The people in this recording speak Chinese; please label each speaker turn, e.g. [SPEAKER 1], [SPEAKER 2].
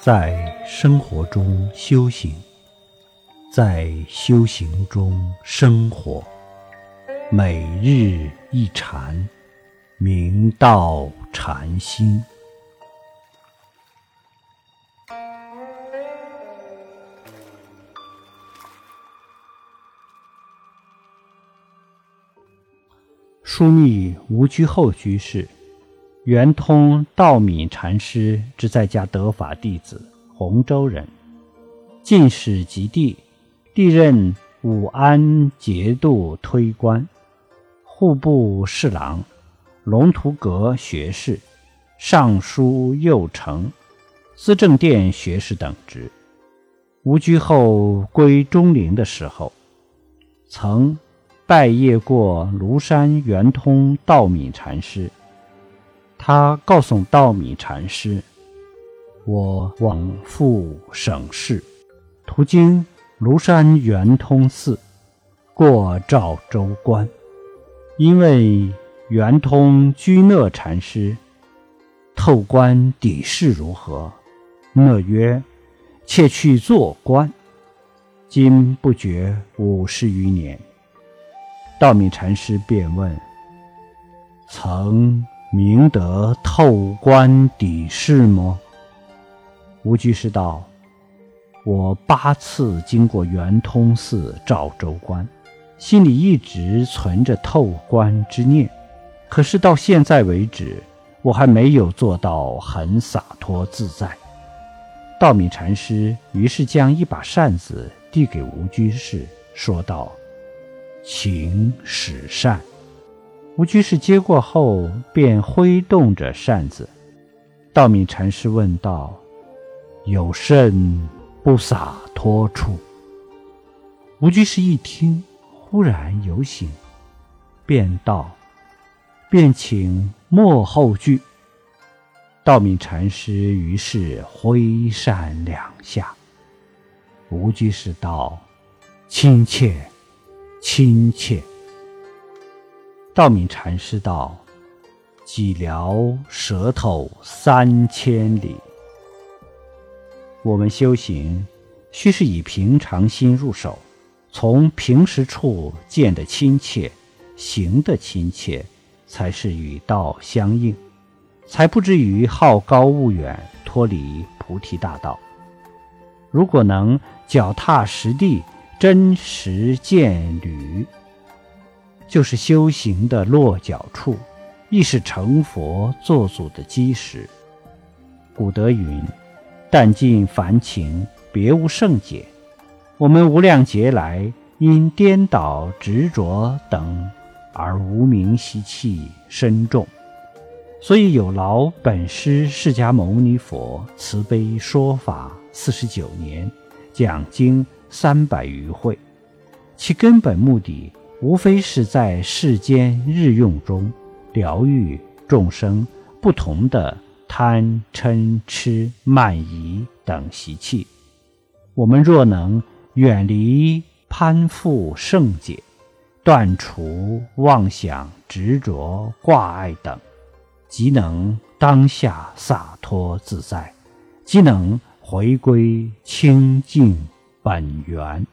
[SPEAKER 1] 在生活中修行，在修行中生活，每日一禅，明道禅心。枢密无居后居士。圆通道敏禅师之在家得法弟子，洪州人，进士及第，历任武安节度推官、户部侍郎、龙图阁学士、尚书右丞、资政殿学士等职。吴居后归中陵的时候，曾拜谒过庐山圆通道敏禅师。他告诉道米禅师：“我往赴省市，途经庐山圆通寺，过赵州关。因为圆通居讷禅师透关底事如何？讷曰：‘妾去做官，今不觉五十余年。’道米禅师便问：‘曾？’明德透关底事么？吴居士道：“我八次经过圆通寺、赵州关，心里一直存着透关之念。可是到现在为止，我还没有做到很洒脱自在。”道米禅师于是将一把扇子递给吴居士，说道：“请使扇。”吴居士接过后，便挥动着扇子。道敏禅师问道：“有甚不洒脱处？”吴居士一听，忽然有醒，便道：“便请莫后句。”道敏禅师于是挥扇两下。吴居士道：“亲切，亲切。”道敏禅师道：“寂寥舌头三千里。我们修行，须是以平常心入手，从平时处见的亲切，行的亲切，才是与道相应，才不至于好高骛远，脱离菩提大道。如果能脚踏实地，真实见履。”就是修行的落脚处，亦是成佛做祖的基石。古德云：“但尽凡情，别无圣解。”我们无量劫来因颠倒执着等而无名习气深重，所以有劳本师释迦牟尼佛慈悲说法四十九年，讲经三百余会，其根本目的。无非是在世间日用中疗愈众生不同的贪嗔痴慢疑等习气。我们若能远离攀附圣解，断除妄想执着挂碍等，即能当下洒脱自在，即能回归清净本源。